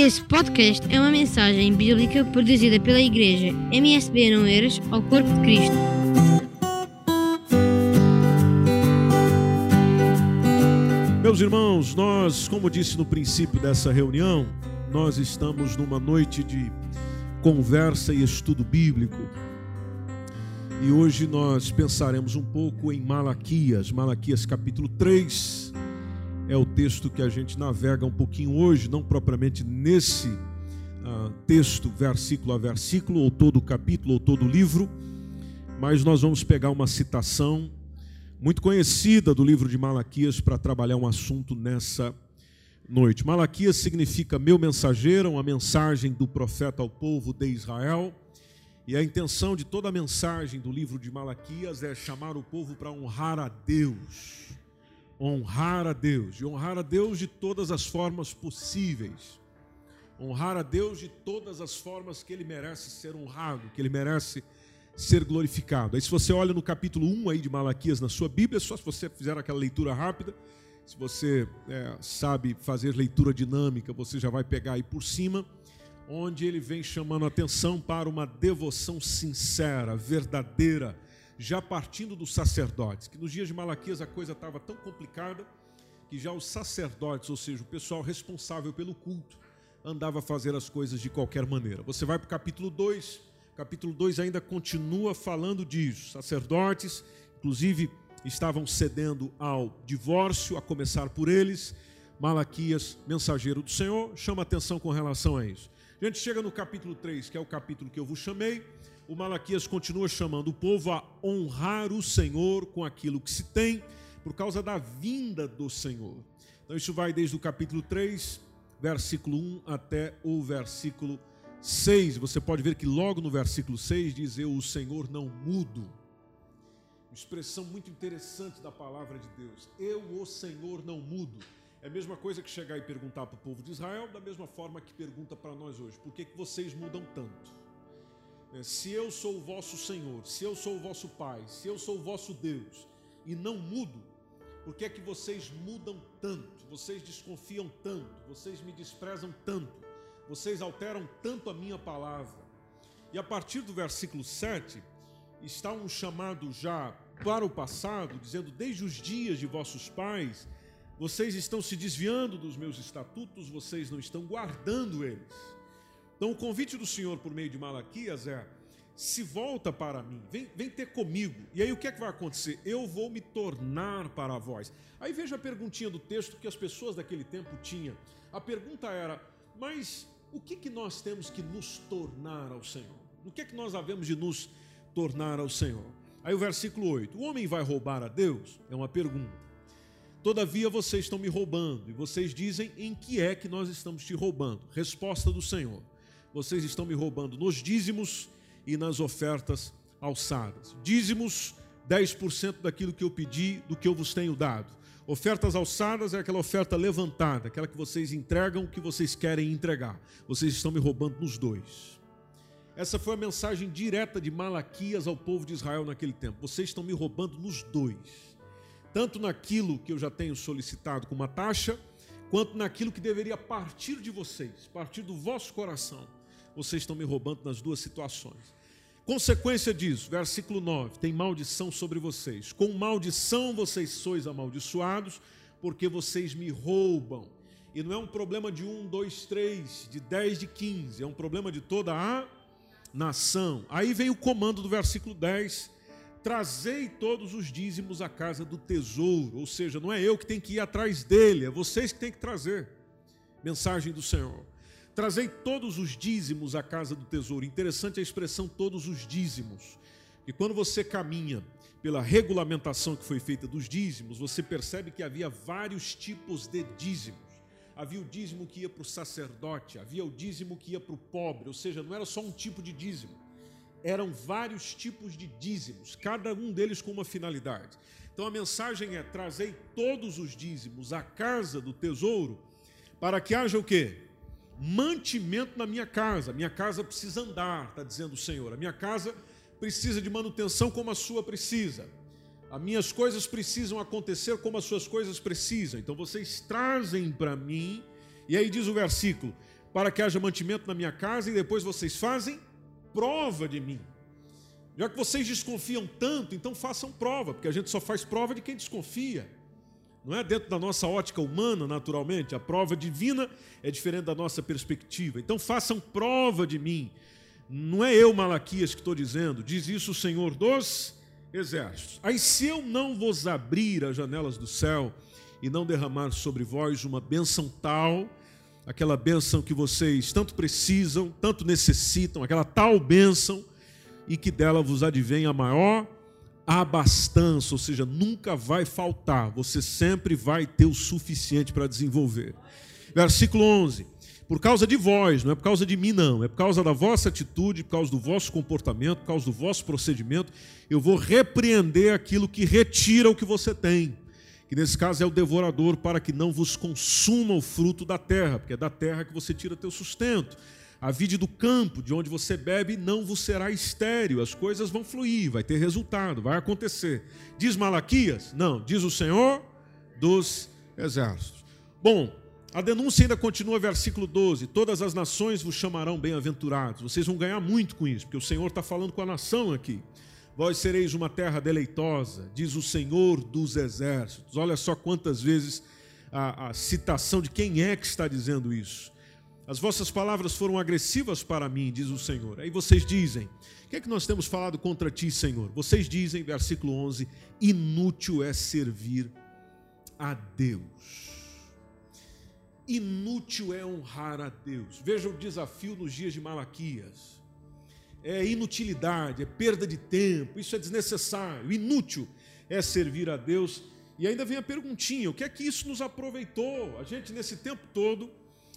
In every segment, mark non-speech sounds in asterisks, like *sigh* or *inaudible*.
Esse podcast é uma mensagem bíblica produzida pela Igreja MSB Não Eiras ao Corpo de Cristo. Meus irmãos, nós, como disse no princípio dessa reunião, nós estamos numa noite de conversa e estudo bíblico. E hoje nós pensaremos um pouco em Malaquias, Malaquias capítulo 3. É o texto que a gente navega um pouquinho hoje, não propriamente nesse uh, texto, versículo a versículo, ou todo o capítulo, ou todo o livro, mas nós vamos pegar uma citação muito conhecida do livro de Malaquias para trabalhar um assunto nessa noite. Malaquias significa meu mensageiro, uma mensagem do profeta ao povo de Israel. E a intenção de toda a mensagem do livro de Malaquias é chamar o povo para honrar a Deus. Honrar a Deus. E honrar a Deus de todas as formas possíveis. Honrar a Deus de todas as formas que ele merece ser honrado, que ele merece ser glorificado. Aí se você olha no capítulo 1 aí de Malaquias na sua Bíblia, só se você fizer aquela leitura rápida, se você é, sabe fazer leitura dinâmica, você já vai pegar aí por cima, onde ele vem chamando atenção para uma devoção sincera, verdadeira, já partindo dos sacerdotes, que nos dias de Malaquias a coisa estava tão complicada que já os sacerdotes, ou seja, o pessoal responsável pelo culto, andava a fazer as coisas de qualquer maneira. Você vai para o capítulo 2, capítulo 2 ainda continua falando disso. Sacerdotes, inclusive, estavam cedendo ao divórcio, a começar por eles. Malaquias, mensageiro do Senhor, chama atenção com relação a isso. A gente chega no capítulo 3, que é o capítulo que eu vos chamei. O Malaquias continua chamando o povo a honrar o Senhor com aquilo que se tem, por causa da vinda do Senhor. Então, isso vai desde o capítulo 3, versículo 1 até o versículo 6, você pode ver que logo no versículo 6 diz: Eu, o Senhor, não mudo. Uma expressão muito interessante da palavra de Deus. Eu, o Senhor, não mudo. É a mesma coisa que chegar e perguntar para o povo de Israel, da mesma forma que pergunta para nós hoje: por que, que vocês mudam tanto? É, se eu sou o vosso Senhor, se eu sou o vosso Pai, se eu sou o vosso Deus e não mudo, por que é que vocês mudam tanto? Vocês desconfiam tanto? Vocês me desprezam tanto? vocês alteram tanto a minha palavra. E a partir do versículo 7, está um chamado já para o passado, dizendo: Desde os dias de vossos pais, vocês estão se desviando dos meus estatutos, vocês não estão guardando eles. Então, o convite do Senhor por meio de Malaquias é: se volta para mim, vem, vem ter comigo. E aí o que é que vai acontecer? Eu vou me tornar para vós. Aí veja a perguntinha do texto que as pessoas daquele tempo tinham. A pergunta era: mas o que, que nós temos que nos tornar ao Senhor? O que é que nós havemos de nos tornar ao Senhor? Aí o versículo 8: O homem vai roubar a Deus? É uma pergunta. Todavia vocês estão me roubando, e vocês dizem em que é que nós estamos te roubando? Resposta do Senhor: Vocês estão me roubando nos dízimos e nas ofertas alçadas. Dízimos, 10% daquilo que eu pedi, do que eu vos tenho dado. Ofertas alçadas é aquela oferta levantada, aquela que vocês entregam o que vocês querem entregar. Vocês estão me roubando nos dois. Essa foi a mensagem direta de Malaquias ao povo de Israel naquele tempo. Vocês estão me roubando nos dois. Tanto naquilo que eu já tenho solicitado com uma taxa, quanto naquilo que deveria partir de vocês, partir do vosso coração. Vocês estão me roubando nas duas situações. Consequência disso, versículo 9: tem maldição sobre vocês. Com maldição vocês sois amaldiçoados, porque vocês me roubam. E não é um problema de um, dois, três, de dez, de quinze, é um problema de toda a nação. Aí vem o comando do versículo 10: trazei todos os dízimos à casa do tesouro. Ou seja, não é eu que tenho que ir atrás dele, é vocês que têm que trazer. Mensagem do Senhor. Trazei todos os dízimos à casa do tesouro. Interessante a expressão todos os dízimos. E quando você caminha pela regulamentação que foi feita dos dízimos, você percebe que havia vários tipos de dízimos. Havia o dízimo que ia para o sacerdote, havia o dízimo que ia para o pobre, ou seja, não era só um tipo de dízimo, eram vários tipos de dízimos, cada um deles com uma finalidade. Então a mensagem é: trazei todos os dízimos à casa do tesouro, para que haja o quê? Mantimento na minha casa. Minha casa precisa andar, está dizendo o Senhor. A minha casa precisa de manutenção como a sua precisa. As minhas coisas precisam acontecer como as suas coisas precisam. Então vocês trazem para mim, e aí diz o versículo: para que haja mantimento na minha casa, e depois vocês fazem prova de mim. Já que vocês desconfiam tanto, então façam prova, porque a gente só faz prova de quem desconfia. Não é dentro da nossa ótica humana, naturalmente. A prova divina é diferente da nossa perspectiva. Então façam prova de mim. Não é eu, Malaquias, que estou dizendo. Diz isso o Senhor dos exércitos. Aí se eu não vos abrir as janelas do céu e não derramar sobre vós uma bênção tal, aquela bênção que vocês tanto precisam, tanto necessitam, aquela tal bênção, e que dela vos advém a maior abastança, ou seja, nunca vai faltar, você sempre vai ter o suficiente para desenvolver. Versículo 11: Por causa de vós, não é por causa de mim, não, é por causa da vossa atitude, por causa do vosso comportamento, por causa do vosso procedimento, eu vou repreender aquilo que retira o que você tem, que nesse caso é o devorador, para que não vos consuma o fruto da terra, porque é da terra que você tira teu sustento. A vide do campo, de onde você bebe, não vos será estéril. As coisas vão fluir, vai ter resultado, vai acontecer. Diz Malaquias? Não, diz o Senhor dos exércitos. Bom, a denúncia ainda continua, versículo 12: Todas as nações vos chamarão bem-aventurados. Vocês vão ganhar muito com isso, porque o Senhor está falando com a nação aqui. Vós sereis uma terra deleitosa, diz o Senhor dos exércitos. Olha só quantas vezes a, a citação de quem é que está dizendo isso. As vossas palavras foram agressivas para mim, diz o Senhor. Aí vocês dizem: O que é que nós temos falado contra ti, Senhor? Vocês dizem, versículo 11: Inútil é servir a Deus. Inútil é honrar a Deus. Veja o desafio nos dias de Malaquias. É inutilidade, é perda de tempo, isso é desnecessário. Inútil é servir a Deus. E ainda vem a perguntinha: o que é que isso nos aproveitou? A gente, nesse tempo todo,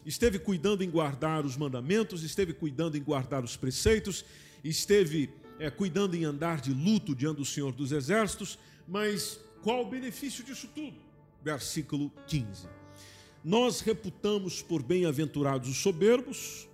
esteve cuidando em guardar os mandamentos, esteve cuidando em guardar os preceitos, esteve é, cuidando em andar de luto diante do Senhor dos Exércitos, mas qual o benefício disso tudo? Versículo 15. Nós reputamos por bem-aventurados os soberbos,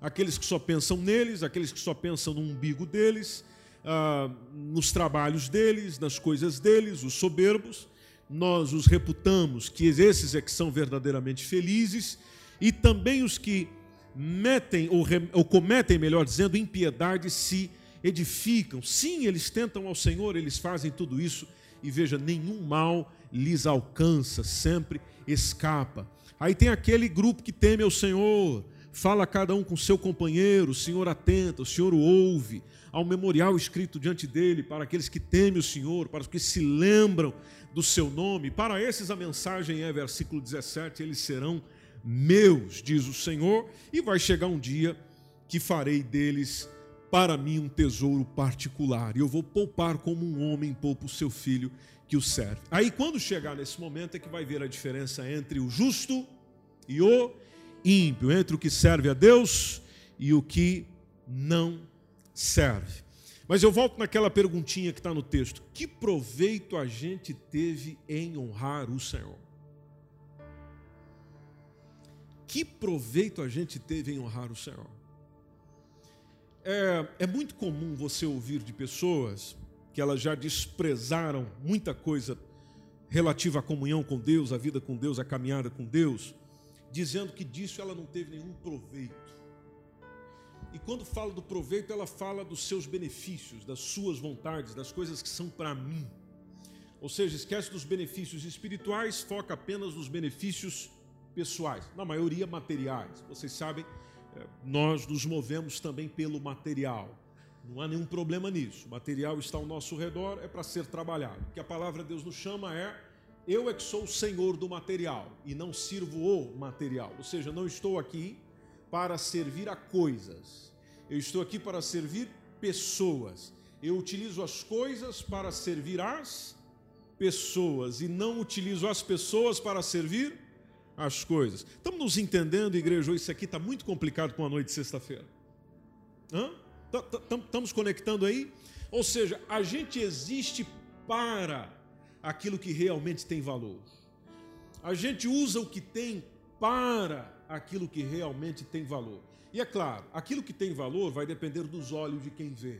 aqueles que só pensam neles, aqueles que só pensam no umbigo deles, ah, nos trabalhos deles, nas coisas deles, os soberbos. Nós os reputamos que esses é que são verdadeiramente felizes e também os que metem, ou, ou cometem, melhor dizendo, impiedade se edificam. Sim, eles tentam ao Senhor, eles fazem tudo isso, e veja, nenhum mal lhes alcança, sempre escapa. Aí tem aquele grupo que teme ao Senhor, fala cada um com seu companheiro, o Senhor atenta, o Senhor o ouve. Há um memorial escrito diante dele para aqueles que temem o Senhor, para os que se lembram do seu nome. Para esses a mensagem é, versículo 17, eles serão meus, diz o Senhor, e vai chegar um dia que farei deles para mim um tesouro particular, e eu vou poupar como um homem poupa o seu filho que o serve. Aí, quando chegar nesse momento, é que vai ver a diferença entre o justo e o ímpio, entre o que serve a Deus e o que não serve. Mas eu volto naquela perguntinha que está no texto: que proveito a gente teve em honrar o Senhor? Que proveito a gente teve em honrar o Senhor? É, é, muito comum você ouvir de pessoas que elas já desprezaram muita coisa relativa à comunhão com Deus, à vida com Deus, à caminhada com Deus, dizendo que disso ela não teve nenhum proveito. E quando fala do proveito, ela fala dos seus benefícios, das suas vontades, das coisas que são para mim. Ou seja, esquece dos benefícios espirituais, foca apenas nos benefícios pessoais, na maioria materiais. Vocês sabem, é, nós nos movemos também pelo material. Não há nenhum problema nisso. O material está ao nosso redor, é para ser trabalhado. O que a palavra de Deus nos chama é: eu é que sou o senhor do material e não sirvo o material. Ou seja, não estou aqui para servir a coisas. Eu estou aqui para servir pessoas. Eu utilizo as coisas para servir as pessoas e não utilizo as pessoas para servir as coisas. Estamos nos entendendo, igreja? Isso aqui está muito complicado para uma noite de sexta-feira. Estamos conectando aí? Ou seja, a gente existe para aquilo que realmente tem valor. A gente usa o que tem para aquilo que realmente tem valor. E é claro, aquilo que tem valor vai depender dos olhos de quem vê.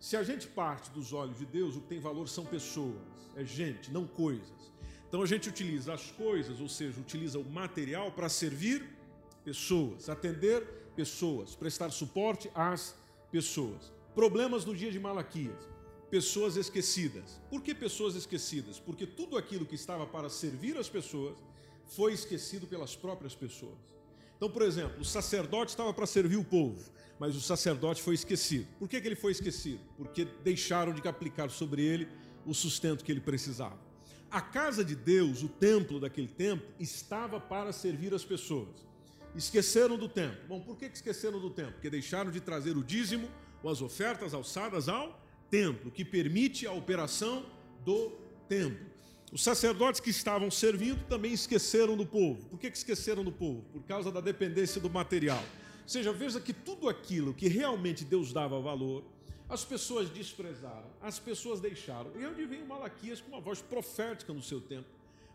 Se a gente parte dos olhos de Deus, o que tem valor são pessoas, é gente, não coisas. Então a gente utiliza as coisas, ou seja, utiliza o material para servir pessoas, atender pessoas, prestar suporte às pessoas. Problemas no dia de Malaquias, pessoas esquecidas. Por que pessoas esquecidas? Porque tudo aquilo que estava para servir as pessoas foi esquecido pelas próprias pessoas. Então, por exemplo, o sacerdote estava para servir o povo, mas o sacerdote foi esquecido. Por que, que ele foi esquecido? Porque deixaram de aplicar sobre ele o sustento que ele precisava. A casa de Deus, o templo daquele tempo, estava para servir as pessoas. Esqueceram do templo. Bom, por que esqueceram do templo? Porque deixaram de trazer o dízimo ou as ofertas alçadas ao templo, que permite a operação do templo. Os sacerdotes que estavam servindo também esqueceram do povo. Por que esqueceram do povo? Por causa da dependência do material. Ou seja, veja que tudo aquilo que realmente Deus dava valor, as pessoas desprezaram, as pessoas deixaram. E onde vem o Malaquias com uma voz profética no seu tempo,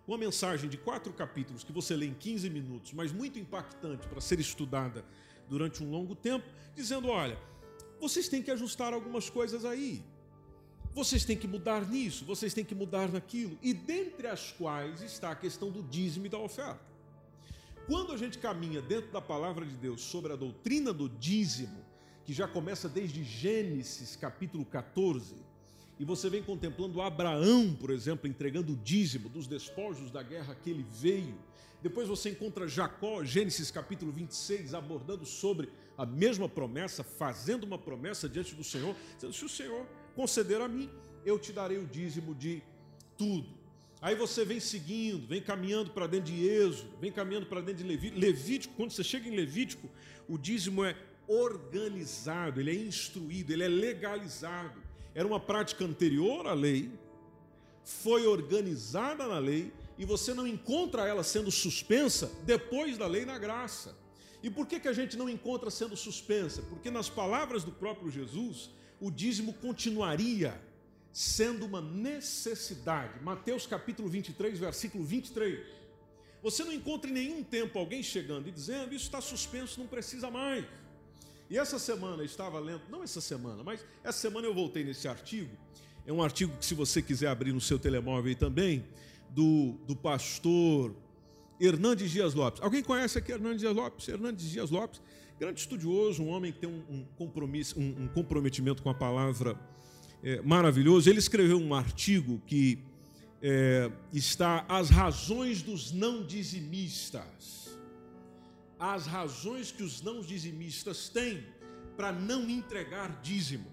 uma mensagem de quatro capítulos que você lê em 15 minutos, mas muito impactante para ser estudada durante um longo tempo, dizendo: olha, vocês têm que ajustar algumas coisas aí. Vocês têm que mudar nisso, vocês têm que mudar naquilo, e dentre as quais está a questão do dízimo e da oferta. Quando a gente caminha dentro da palavra de Deus sobre a doutrina do dízimo, que já começa desde Gênesis capítulo 14, e você vem contemplando Abraão, por exemplo, entregando o dízimo dos despojos da guerra que ele veio. Depois você encontra Jacó, Gênesis capítulo 26, abordando sobre a mesma promessa, fazendo uma promessa diante do Senhor, dizendo: se o Senhor conceder a mim, eu te darei o dízimo de tudo. Aí você vem seguindo, vem caminhando para dentro de Êxodo, vem caminhando para dentro de Levítico. Levítico, quando você chega em Levítico, o dízimo é organizado, ele é instruído, ele é legalizado. Era uma prática anterior à lei, foi organizada na lei, e você não encontra ela sendo suspensa depois da lei na graça. E por que, que a gente não encontra sendo suspensa? Porque nas palavras do próprio Jesus, o dízimo continuaria sendo uma necessidade. Mateus capítulo 23, versículo 23. Você não encontra em nenhum tempo alguém chegando e dizendo: Isso está suspenso, não precisa mais. E essa semana eu estava lendo, não essa semana, mas essa semana eu voltei nesse artigo. É um artigo que, se você quiser abrir no seu telemóvel aí também, do, do pastor Hernandes Dias Lopes. Alguém conhece aqui Hernandes Dias Lopes? Hernandes Dias Lopes, grande estudioso, um homem que tem um, um compromisso, um, um, comprometimento com a palavra é, maravilhoso. Ele escreveu um artigo que é, está As Razões dos Não Dizimistas. As razões que os não dizimistas têm para não entregar dízimo.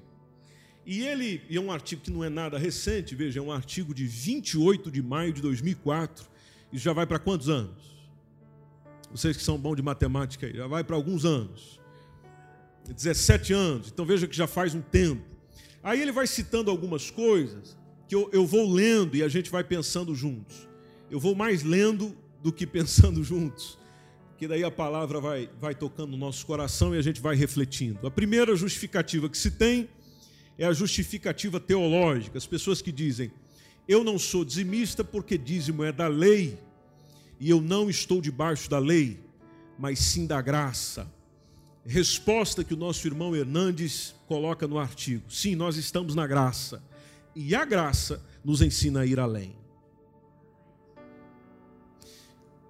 E ele, e é um artigo que não é nada recente, veja, é um artigo de 28 de maio de 2004 isso já vai para quantos anos? Vocês que são bons de matemática aí, já vai para alguns anos. 17 anos, então veja que já faz um tempo. Aí ele vai citando algumas coisas que eu, eu vou lendo e a gente vai pensando juntos. Eu vou mais lendo do que *laughs* pensando juntos, que daí a palavra vai, vai tocando no nosso coração e a gente vai refletindo. A primeira justificativa que se tem é a justificativa teológica. As pessoas que dizem, eu não sou dizimista porque dízimo é da lei, e eu não estou debaixo da lei, mas sim da graça. Resposta que o nosso irmão Hernandes coloca no artigo: sim, nós estamos na graça, e a graça nos ensina a ir além.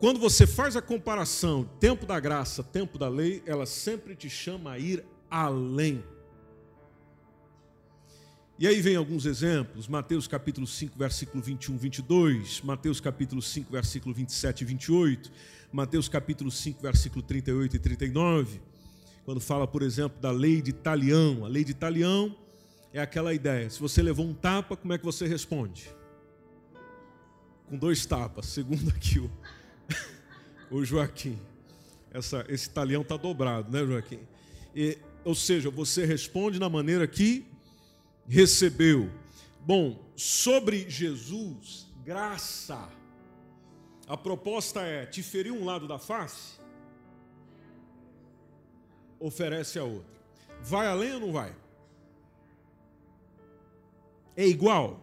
Quando você faz a comparação, tempo da graça, tempo da lei, ela sempre te chama a ir além. E aí vem alguns exemplos, Mateus capítulo 5, versículo 21, 22, Mateus capítulo 5, versículo 27 e 28, Mateus capítulo 5, versículo 38 e 39, quando fala, por exemplo, da lei de talião. A lei de talião é aquela ideia, se você levou um tapa, como é que você responde? Com dois tapas, segundo *laughs* aqui o, o Joaquim. Essa, esse talião está dobrado, né, Joaquim? E, ou seja, você responde na maneira que recebeu. Bom, sobre Jesus, graça. A proposta é: te ferir um lado da face, oferece a outra. Vai além ou não vai? É igual?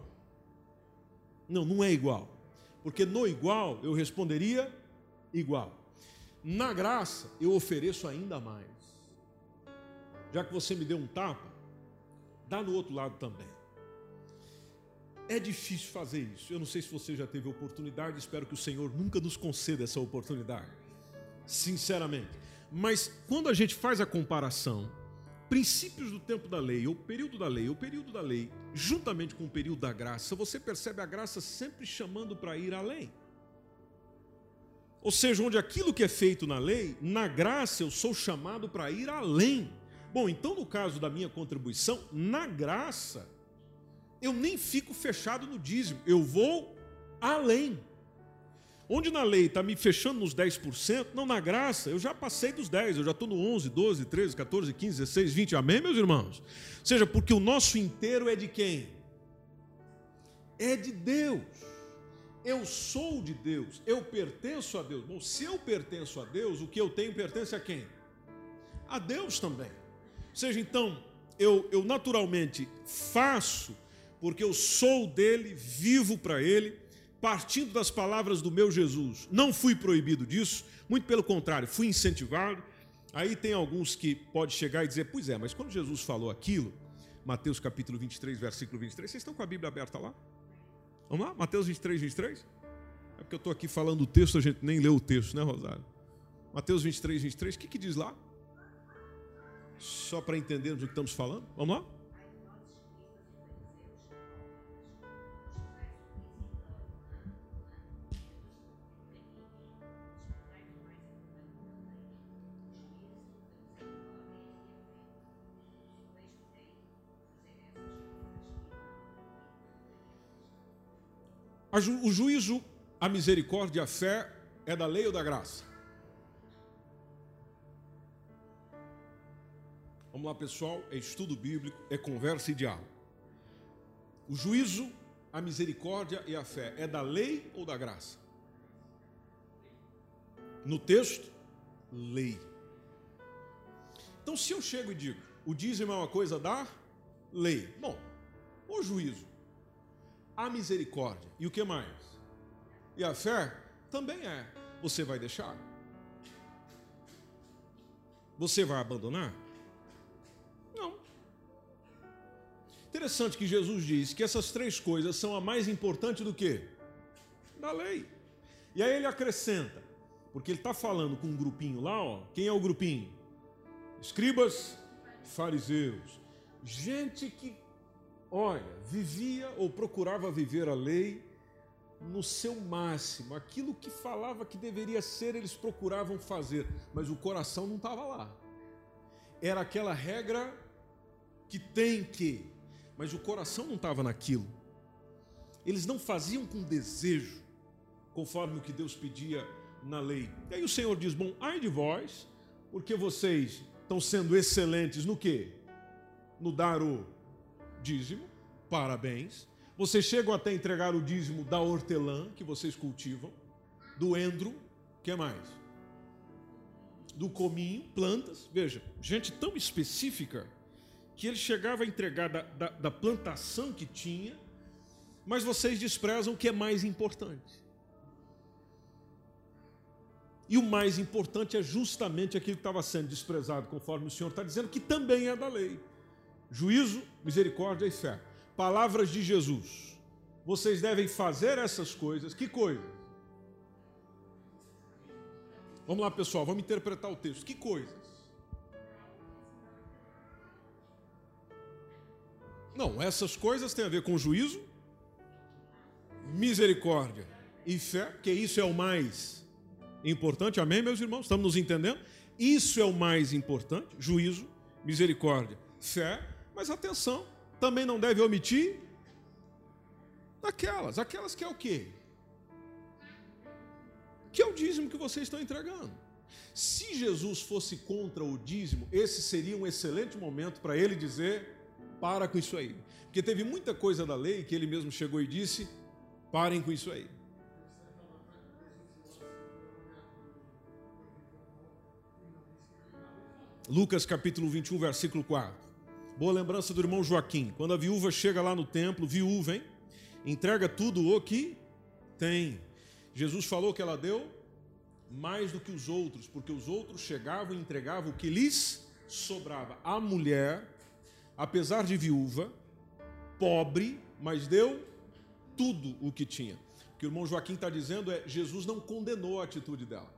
Não, não é igual. Porque no igual eu responderia igual. Na graça eu ofereço ainda mais. Já que você me deu um tapa, dá no outro lado também. É difícil fazer isso. Eu não sei se você já teve oportunidade, espero que o Senhor nunca nos conceda essa oportunidade. Sinceramente. Mas quando a gente faz a comparação, princípios do tempo da lei, ou período da lei, ou período da lei, juntamente com o período da graça, você percebe a graça sempre chamando para ir além. Ou seja, onde aquilo que é feito na lei, na graça eu sou chamado para ir além. Bom, então no caso da minha contribuição, na graça, eu nem fico fechado no dízimo, eu vou além. Onde na lei está me fechando nos 10%, não na graça, eu já passei dos 10, eu já estou no 11, 12, 13, 14, 15, 16, 20. Amém, meus irmãos? Ou seja, porque o nosso inteiro é de quem? É de Deus. Eu sou de Deus, eu pertenço a Deus. Bom, se eu pertenço a Deus, o que eu tenho pertence a quem? A Deus também. Ou seja, então, eu, eu naturalmente faço porque eu sou dele, vivo para ele, partindo das palavras do meu Jesus. Não fui proibido disso, muito pelo contrário, fui incentivado. Aí tem alguns que pode chegar e dizer: "Pois é, mas quando Jesus falou aquilo, Mateus capítulo 23, versículo 23, vocês estão com a Bíblia aberta lá? Vamos lá? Mateus 23, 23? É porque eu estou aqui falando o texto, a gente nem leu o texto, né, Rosário? Mateus 23, 23, o que, que diz lá? Só para entendermos o que estamos falando. Vamos lá? O juízo, a misericórdia a fé é da lei ou da graça? Vamos lá, pessoal, é estudo bíblico, é conversa e diálogo. O juízo, a misericórdia e a fé é da lei ou da graça? No texto, lei. Então, se eu chego e digo, o dízimo é uma coisa da lei. Bom, o juízo, a misericórdia. E o que mais? E a fé também é. Você vai deixar? Você vai abandonar? Não. Interessante que Jesus diz que essas três coisas são a mais importante do que? Da lei. E aí ele acrescenta, porque ele está falando com um grupinho lá, ó. Quem é o grupinho? Escribas, fariseus. Gente que olha, vivia ou procurava viver a lei no seu máximo, aquilo que falava que deveria ser, eles procuravam fazer, mas o coração não estava lá. Era aquela regra que tem que, mas o coração não estava naquilo. Eles não faziam com desejo, conforme o que Deus pedia na lei. E aí o Senhor diz: Bom, ai de vós, porque vocês estão sendo excelentes no que? No dar o dízimo, parabéns. Vocês chegam até entregar o dízimo da hortelã que vocês cultivam, do endro, que mais? Do cominho, plantas. Veja, gente tão específica que ele chegava a entregar da, da, da plantação que tinha, mas vocês desprezam o que é mais importante. E o mais importante é justamente aquilo que estava sendo desprezado, conforme o Senhor está dizendo, que também é da lei juízo, misericórdia e fé. Palavras de Jesus. Vocês devem fazer essas coisas. Que coisas? Vamos lá, pessoal, vamos interpretar o texto. Que coisas? Não, essas coisas têm a ver com juízo, misericórdia e fé, que isso é o mais importante. Amém, meus irmãos? Estamos nos entendendo? Isso é o mais importante: juízo, misericórdia, fé mas atenção, também não deve omitir aquelas, aquelas que é o quê? Que é o dízimo que vocês estão entregando. Se Jesus fosse contra o dízimo, esse seria um excelente momento para ele dizer: para com isso aí. Porque teve muita coisa da lei que ele mesmo chegou e disse: parem com isso aí. Lucas capítulo 21, versículo 4. Boa lembrança do irmão Joaquim. Quando a viúva chega lá no templo, viúva, hein? Entrega tudo o que tem. Jesus falou que ela deu mais do que os outros, porque os outros chegavam e entregavam o que lhes sobrava. A mulher, apesar de viúva, pobre, mas deu tudo o que tinha. O que o irmão Joaquim está dizendo é: Jesus não condenou a atitude dela.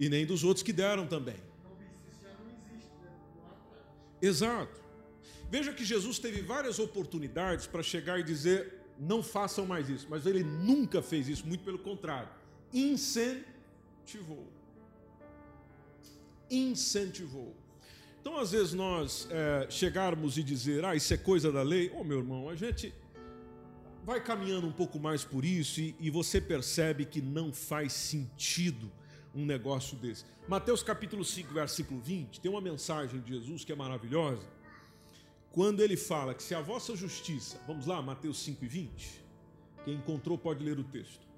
E nem dos outros que deram também. Exato. Veja que Jesus teve várias oportunidades para chegar e dizer: não façam mais isso. Mas ele nunca fez isso, muito pelo contrário. Incentivou. Incentivou. Então, às vezes, nós é, chegarmos e dizer, ah, isso é coisa da lei, ô oh, meu irmão, a gente vai caminhando um pouco mais por isso e, e você percebe que não faz sentido um negócio desse. Mateus capítulo 5, versículo 20, tem uma mensagem de Jesus que é maravilhosa, quando ele fala que se a vossa justiça, vamos lá, Mateus 5 e 20, quem encontrou pode ler o texto.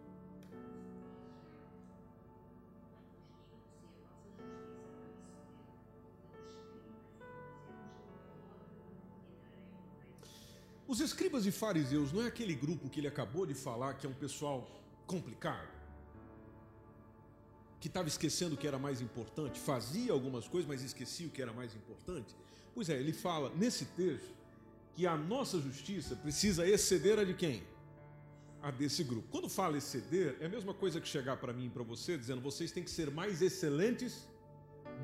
Os escribas e fariseus não é aquele grupo que ele acabou de falar que é um pessoal complicado? Que estava esquecendo o que era mais importante, fazia algumas coisas, mas esquecia o que era mais importante? Pois é, ele fala nesse texto que a nossa justiça precisa exceder a de quem? A desse grupo. Quando fala exceder, é a mesma coisa que chegar para mim e para você dizendo vocês têm que ser mais excelentes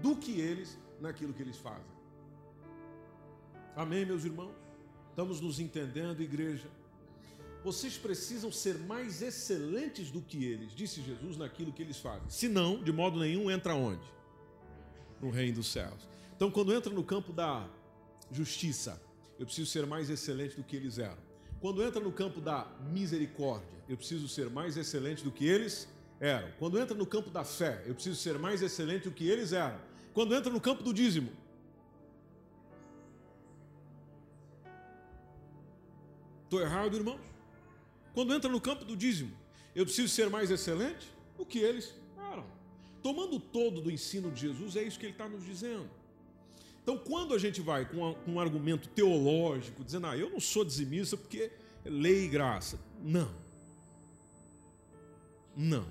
do que eles naquilo que eles fazem. Amém, meus irmãos? Estamos nos entendendo, igreja? Vocês precisam ser mais excelentes do que eles, disse Jesus, naquilo que eles fazem. Se não, de modo nenhum, entra onde? No reino dos céus. Então, quando entra no campo da justiça, eu preciso ser mais excelente do que eles eram. Quando entra no campo da misericórdia, eu preciso ser mais excelente do que eles eram. Quando entra no campo da fé, eu preciso ser mais excelente do que eles eram. Quando entra no campo do dízimo, Estou errado, irmão? Quando entra no campo do dízimo, eu preciso ser mais excelente do que eles eram. Tomando todo do ensino de Jesus, é isso que ele está nos dizendo. Então, quando a gente vai com, um argumento teológico, dizendo, ah, eu não sou dizimista porque é lei e graça. Não. Não.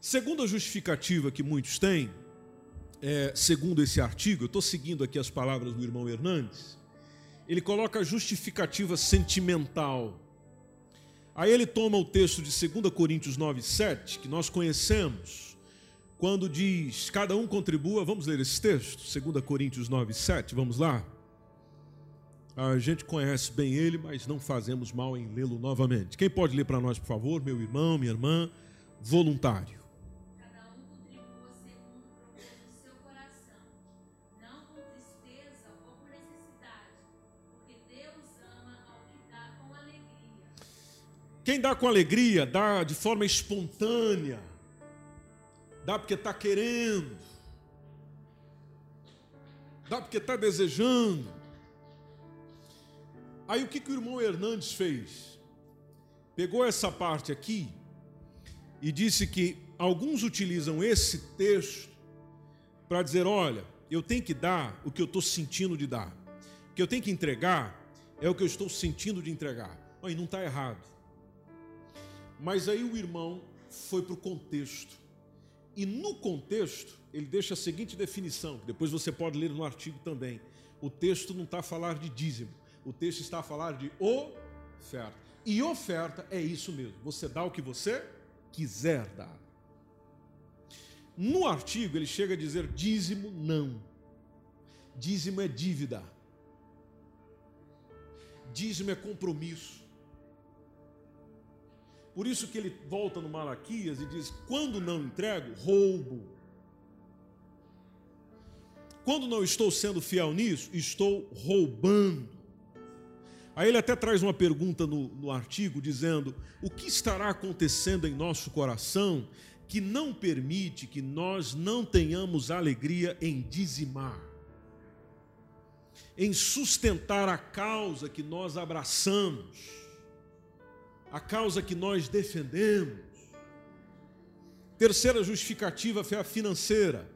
Segundo a justificativa que muitos têm, é, segundo esse artigo, eu estou seguindo aqui as palavras do irmão Hernandes, ele coloca a justificativa sentimental. Aí ele toma o texto de 2 Coríntios 9, 7, que nós conhecemos, quando diz: cada um contribua. Vamos ler esse texto, 2 Coríntios 9, 7, vamos lá. A gente conhece bem ele, mas não fazemos mal em lê-lo novamente. Quem pode ler para nós, por favor, meu irmão, minha irmã, voluntário. Quem dá com alegria, dá de forma espontânea, dá porque está querendo, dá porque está desejando. Aí o que, que o irmão Hernandes fez? Pegou essa parte aqui e disse que alguns utilizam esse texto para dizer: olha, eu tenho que dar o que eu estou sentindo de dar, o que eu tenho que entregar é o que eu estou sentindo de entregar. Aí não está errado. Mas aí o irmão foi para o contexto. E no contexto, ele deixa a seguinte definição, que depois você pode ler no artigo também. O texto não está a falar de dízimo, o texto está a falar de oferta. E oferta é isso mesmo, você dá o que você quiser dar. No artigo, ele chega a dizer dízimo não. Dízimo é dívida. Dízimo é compromisso. Por isso que ele volta no Malaquias e diz: quando não entrego, roubo. Quando não estou sendo fiel nisso, estou roubando. Aí ele até traz uma pergunta no, no artigo dizendo: o que estará acontecendo em nosso coração que não permite que nós não tenhamos alegria em dizimar, em sustentar a causa que nós abraçamos? A causa que nós defendemos. Terceira justificativa foi a financeira.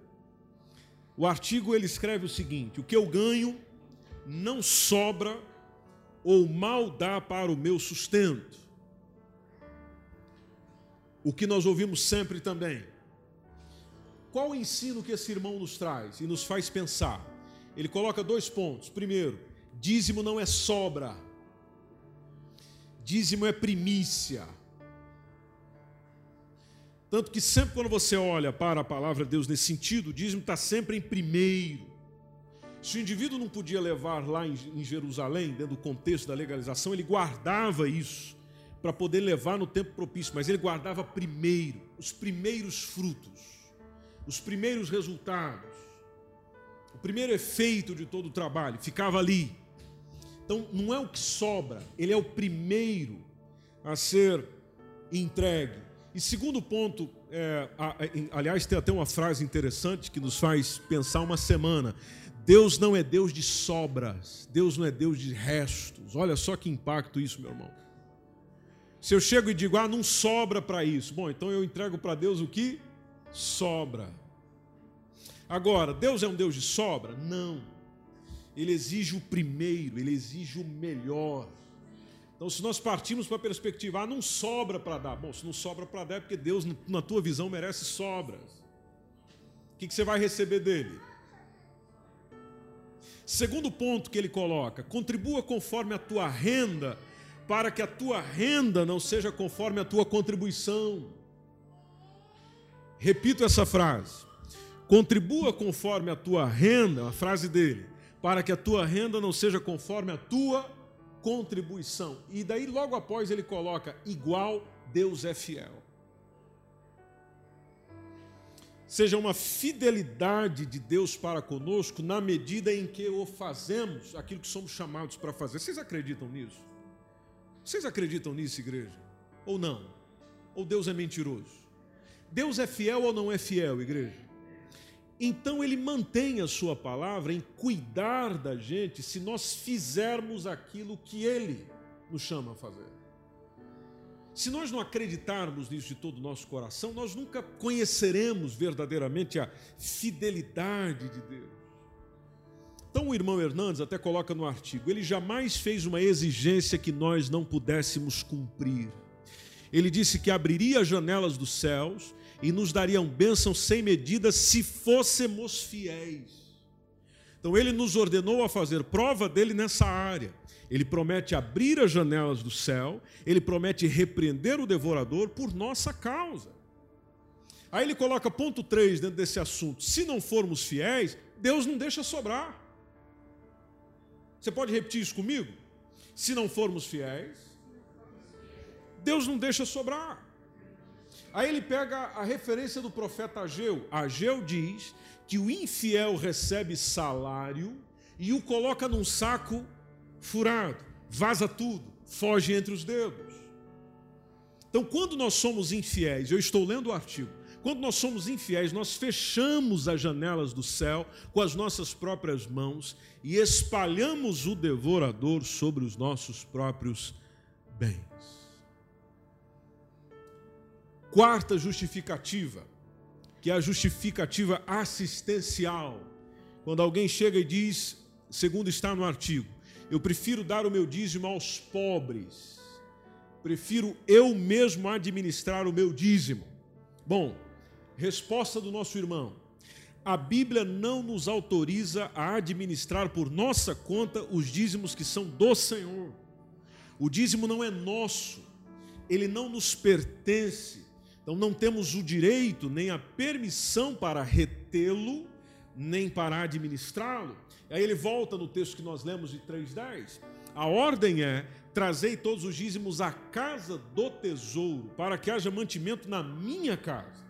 O artigo ele escreve o seguinte: o que eu ganho não sobra ou mal dá para o meu sustento. O que nós ouvimos sempre também. Qual o ensino que esse irmão nos traz e nos faz pensar? Ele coloca dois pontos. Primeiro, dízimo não é sobra Dízimo é primícia. Tanto que sempre quando você olha para a palavra de Deus nesse sentido, o dízimo está sempre em primeiro. Se o indivíduo não podia levar lá em Jerusalém, dentro do contexto da legalização, ele guardava isso para poder levar no tempo propício, mas ele guardava primeiro, os primeiros frutos, os primeiros resultados, o primeiro efeito de todo o trabalho, ficava ali. Então, não é o que sobra, ele é o primeiro a ser entregue. E segundo ponto, é, aliás, tem até uma frase interessante que nos faz pensar uma semana. Deus não é Deus de sobras, Deus não é Deus de restos. Olha só que impacto isso, meu irmão. Se eu chego e digo, ah, não sobra para isso, bom, então eu entrego para Deus o que sobra. Agora, Deus é um Deus de sobra? Não. Ele exige o primeiro, ele exige o melhor. Então, se nós partimos para a perspectiva, ah, não sobra para dar. Bom, se não sobra para dar é porque Deus, na tua visão, merece sobras. O que, que você vai receber dele? Segundo ponto que ele coloca: contribua conforme a tua renda, para que a tua renda não seja conforme a tua contribuição. Repito essa frase. Contribua conforme a tua renda, a frase dele, para que a tua renda não seja conforme a tua contribuição. E daí logo após ele coloca igual Deus é fiel. seja uma fidelidade de Deus para conosco na medida em que o fazemos aquilo que somos chamados para fazer. Vocês acreditam nisso? Vocês acreditam nisso, igreja? Ou não? Ou Deus é mentiroso? Deus é fiel ou não é fiel, igreja? Então ele mantém a sua palavra em cuidar da gente se nós fizermos aquilo que ele nos chama a fazer. Se nós não acreditarmos nisso de todo o nosso coração, nós nunca conheceremos verdadeiramente a fidelidade de Deus. Então o irmão Hernandes até coloca no artigo: ele jamais fez uma exigência que nós não pudéssemos cumprir. Ele disse que abriria as janelas dos céus e nos dariam bênção sem medida se fôssemos fiéis. Então ele nos ordenou a fazer prova dele nessa área. Ele promete abrir as janelas do céu, ele promete repreender o devorador por nossa causa. Aí ele coloca ponto 3 dentro desse assunto. Se não formos fiéis, Deus não deixa sobrar. Você pode repetir isso comigo? Se não formos fiéis, Deus não deixa sobrar. Aí ele pega a referência do profeta Ageu. Ageu diz que o infiel recebe salário e o coloca num saco furado, vaza tudo, foge entre os dedos. Então, quando nós somos infiéis, eu estou lendo o artigo, quando nós somos infiéis, nós fechamos as janelas do céu com as nossas próprias mãos e espalhamos o devorador sobre os nossos próprios bens. Quarta justificativa, que é a justificativa assistencial. Quando alguém chega e diz, segundo está no artigo, eu prefiro dar o meu dízimo aos pobres. Prefiro eu mesmo administrar o meu dízimo. Bom, resposta do nosso irmão. A Bíblia não nos autoriza a administrar por nossa conta os dízimos que são do Senhor. O dízimo não é nosso, ele não nos pertence. Então não temos o direito nem a permissão para retê-lo, nem para administrá-lo. Aí ele volta no texto que nós lemos de 3,10. A ordem é: trazei todos os dízimos à casa do tesouro, para que haja mantimento na minha casa.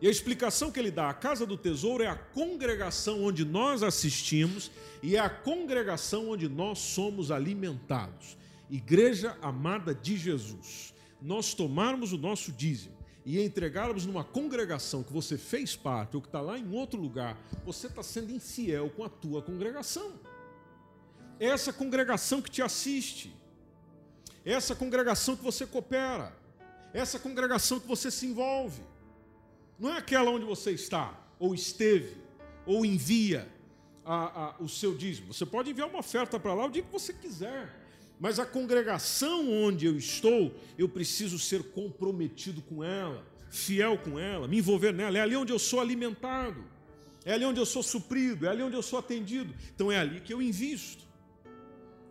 E a explicação que ele dá: a casa do tesouro é a congregação onde nós assistimos e é a congregação onde nós somos alimentados. Igreja amada de Jesus, nós tomarmos o nosso dízimo e entregarmos numa congregação que você fez parte ou que está lá em outro lugar, você está sendo infiel com a tua congregação. É essa congregação que te assiste, é essa congregação que você coopera, é essa congregação que você se envolve. Não é aquela onde você está, ou esteve, ou envia a, a, o seu dízimo. Você pode enviar uma oferta para lá o dia que você quiser. Mas a congregação onde eu estou, eu preciso ser comprometido com ela, fiel com ela, me envolver nela. É ali onde eu sou alimentado, é ali onde eu sou suprido, é ali onde eu sou atendido. Então é ali que eu invisto.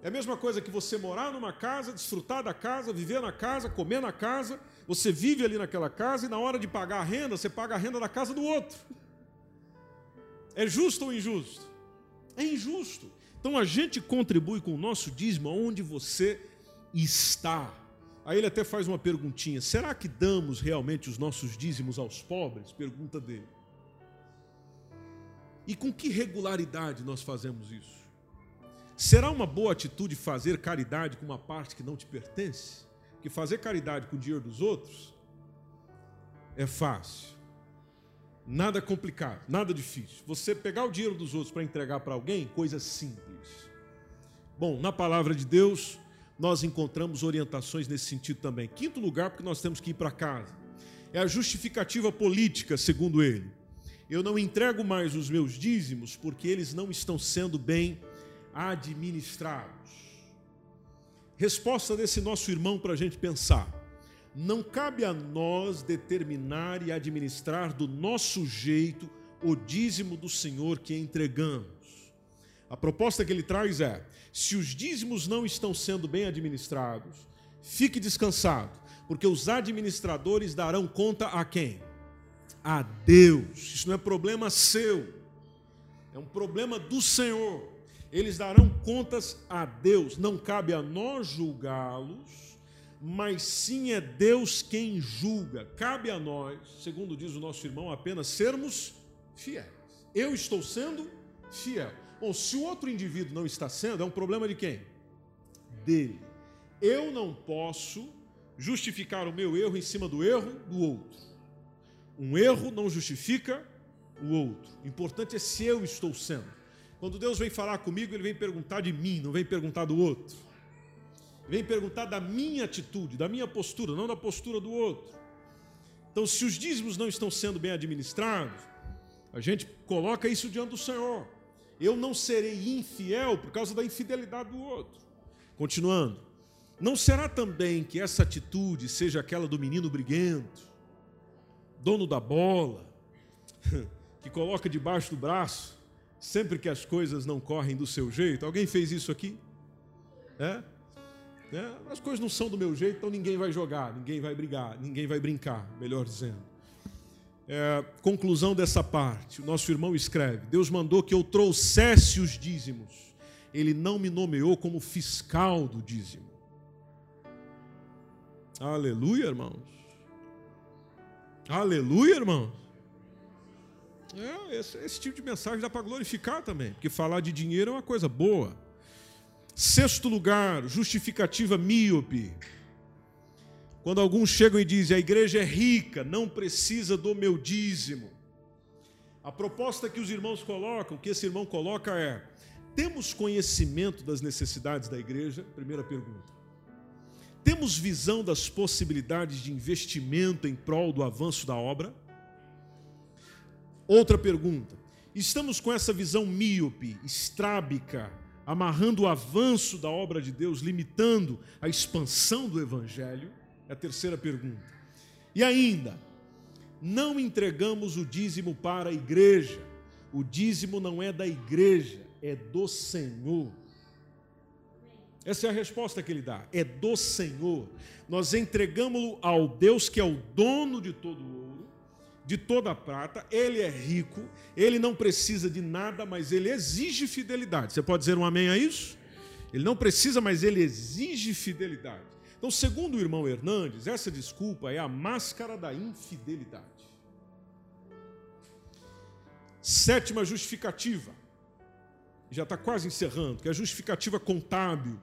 É a mesma coisa que você morar numa casa, desfrutar da casa, viver na casa, comer na casa. Você vive ali naquela casa e na hora de pagar a renda, você paga a renda da casa do outro. É justo ou injusto? É injusto. Então a gente contribui com o nosso dízimo aonde você está. Aí ele até faz uma perguntinha: será que damos realmente os nossos dízimos aos pobres? Pergunta dele. E com que regularidade nós fazemos isso? Será uma boa atitude fazer caridade com uma parte que não te pertence? Porque fazer caridade com o dinheiro dos outros é fácil. Nada complicado, nada difícil. Você pegar o dinheiro dos outros para entregar para alguém, coisa simples. Bom, na palavra de Deus, nós encontramos orientações nesse sentido também. Quinto lugar, porque nós temos que ir para casa. É a justificativa política, segundo ele. Eu não entrego mais os meus dízimos porque eles não estão sendo bem administrados. Resposta desse nosso irmão para a gente pensar. Não cabe a nós determinar e administrar do nosso jeito o dízimo do Senhor que entregamos. A proposta que ele traz é: se os dízimos não estão sendo bem administrados, fique descansado, porque os administradores darão conta a quem? a Deus. Isso não é problema seu, é um problema do Senhor. Eles darão contas a Deus. Não cabe a nós julgá-los, mas sim é Deus quem julga. Cabe a nós, segundo diz o nosso irmão, apenas sermos fiéis. Eu estou sendo fiel. Bom, se o outro indivíduo não está sendo, é um problema de quem? Dele. Eu não posso justificar o meu erro em cima do erro do outro. Um erro não justifica o outro. O importante é se eu estou sendo. Quando Deus vem falar comigo, Ele vem perguntar de mim, não vem perguntar do outro. Vem perguntar da minha atitude, da minha postura, não da postura do outro. Então, se os dízimos não estão sendo bem administrados, a gente coloca isso diante do Senhor. Eu não serei infiel por causa da infidelidade do outro. Continuando. Não será também que essa atitude seja aquela do menino briguento, dono da bola, *laughs* que coloca debaixo do braço, sempre que as coisas não correm do seu jeito. Alguém fez isso aqui? É? é? As coisas não são do meu jeito, então ninguém vai jogar, ninguém vai brigar, ninguém vai brincar, melhor dizendo. É, conclusão dessa parte, o nosso irmão escreve: Deus mandou que eu trouxesse os dízimos, Ele não me nomeou como fiscal do dízimo. Aleluia, irmãos. Aleluia, irmão. É, esse, esse tipo de mensagem dá para glorificar também, porque falar de dinheiro é uma coisa boa. Sexto lugar, justificativa míope. Quando alguns chegam e dizem a igreja é rica, não precisa do meu dízimo. A proposta que os irmãos colocam, que esse irmão coloca é: temos conhecimento das necessidades da igreja? Primeira pergunta. Temos visão das possibilidades de investimento em prol do avanço da obra? Outra pergunta. Estamos com essa visão míope, estrábica, amarrando o avanço da obra de Deus, limitando a expansão do evangelho? É a terceira pergunta. E ainda, não entregamos o dízimo para a igreja. O dízimo não é da igreja, é do Senhor. Essa é a resposta que ele dá. É do Senhor. Nós entregamos-lo ao Deus que é o dono de todo o ouro, de toda a prata. Ele é rico, ele não precisa de nada, mas ele exige fidelidade. Você pode dizer um amém a isso? Ele não precisa, mas ele exige fidelidade. Então, segundo o irmão Hernandes, essa desculpa é a máscara da infidelidade. Sétima justificativa. Já está quase encerrando, que é a justificativa contábil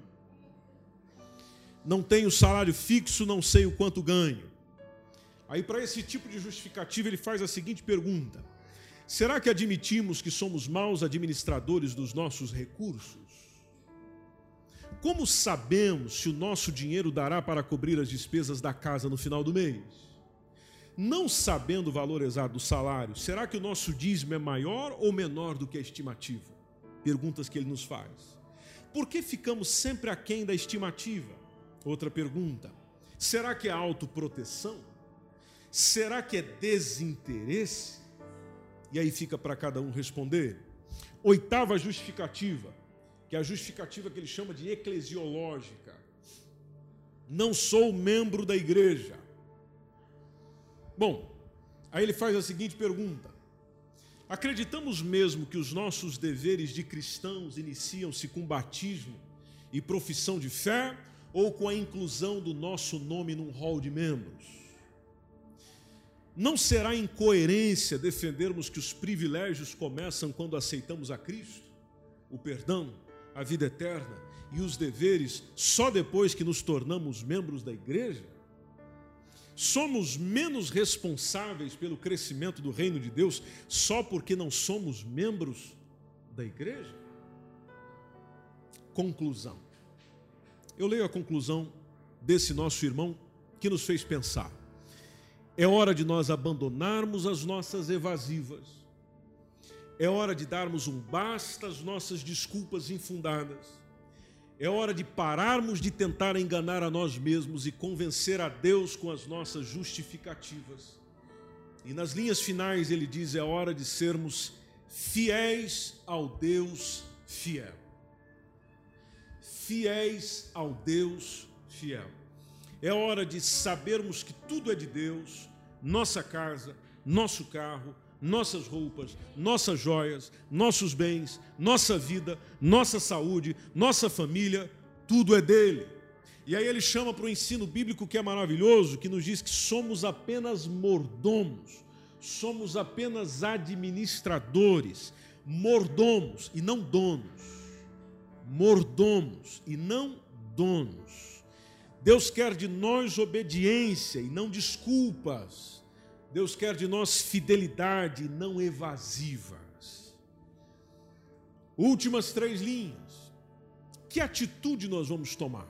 não tenho salário fixo, não sei o quanto ganho. Aí, para esse tipo de justificativa, ele faz a seguinte pergunta: será que admitimos que somos maus administradores dos nossos recursos? Como sabemos se o nosso dinheiro dará para cobrir as despesas da casa no final do mês? Não sabendo o valor exato do salário, será que o nosso dízimo é maior ou menor do que a estimativa? Perguntas que ele nos faz. Por que ficamos sempre aquém da estimativa? Outra pergunta: será que é autoproteção? Será que é desinteresse? E aí fica para cada um responder. Oitava justificativa, que é a justificativa que ele chama de eclesiológica. Não sou membro da igreja. Bom, aí ele faz a seguinte pergunta: Acreditamos mesmo que os nossos deveres de cristãos iniciam-se com batismo e profissão de fé ou com a inclusão do nosso nome num hall de membros? Não será incoerência defendermos que os privilégios começam quando aceitamos a Cristo, o perdão, a vida eterna e os deveres só depois que nos tornamos membros da igreja? Somos menos responsáveis pelo crescimento do reino de Deus só porque não somos membros da igreja? Conclusão. Eu leio a conclusão desse nosso irmão que nos fez pensar. É hora de nós abandonarmos as nossas evasivas. É hora de darmos um basta às nossas desculpas infundadas é hora de pararmos de tentar enganar a nós mesmos e convencer a Deus com as nossas justificativas. E nas linhas finais ele diz: é hora de sermos fiéis ao Deus fiel. Fiéis ao Deus fiel. É hora de sabermos que tudo é de Deus, nossa casa, nosso carro, nossas roupas, nossas joias, nossos bens, nossa vida, nossa saúde, nossa família, tudo é dele. E aí ele chama para o ensino bíblico que é maravilhoso, que nos diz que somos apenas mordomos, somos apenas administradores, mordomos e não donos. Mordomos e não donos. Deus quer de nós obediência e não desculpas. Deus quer de nós fidelidade, não evasivas. Últimas três linhas. Que atitude nós vamos tomar?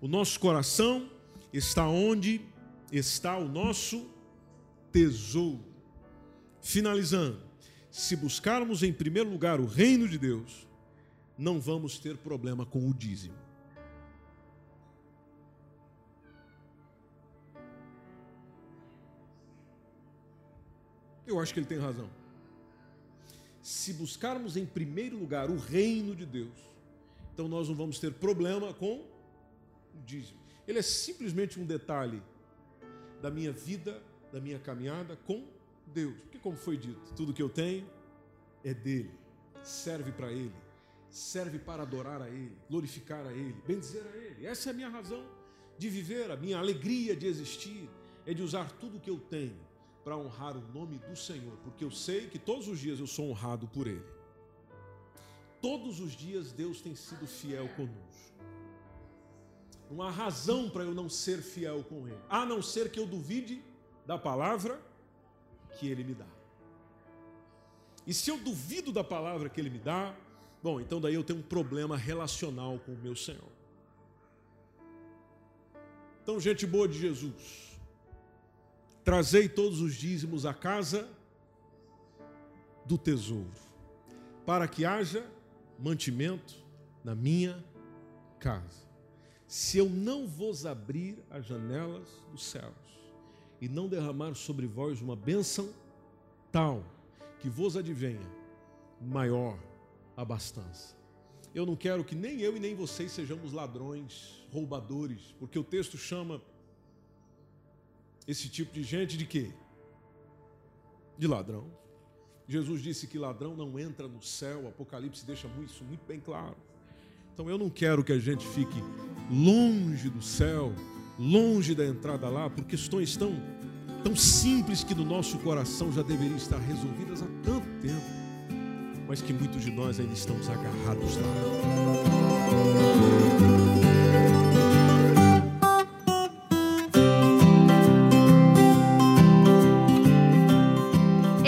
O nosso coração está onde está o nosso tesouro. Finalizando, se buscarmos em primeiro lugar o reino de Deus, não vamos ter problema com o dízimo. Eu acho que ele tem razão. Se buscarmos em primeiro lugar o reino de Deus, então nós não vamos ter problema com o dízimo. Ele é simplesmente um detalhe da minha vida, da minha caminhada com Deus. Porque, como foi dito, tudo que eu tenho é dele, serve para ele, serve para adorar a ele, glorificar a ele, bendizer a ele. Essa é a minha razão de viver, a minha alegria de existir, é de usar tudo que eu tenho para honrar o nome do Senhor, porque eu sei que todos os dias eu sou honrado por Ele. Todos os dias Deus tem sido fiel conosco. Não há razão para eu não ser fiel com Ele, a não ser que eu duvide da palavra que Ele me dá. E se eu duvido da palavra que Ele me dá, bom, então daí eu tenho um problema relacional com o meu Senhor. Então, gente boa de Jesus, Trazei todos os dízimos à casa do tesouro, para que haja mantimento na minha casa. Se eu não vos abrir as janelas dos céus e não derramar sobre vós uma bênção tal que vos advenha maior abastança. Eu não quero que nem eu e nem vocês sejamos ladrões, roubadores, porque o texto chama esse tipo de gente de quê? De ladrão. Jesus disse que ladrão não entra no céu, Apocalipse deixa isso muito bem claro. Então eu não quero que a gente fique longe do céu, longe da entrada lá, por questões tão, tão simples que no nosso coração já deveriam estar resolvidas há tanto tempo, mas que muitos de nós ainda estamos agarrados lá.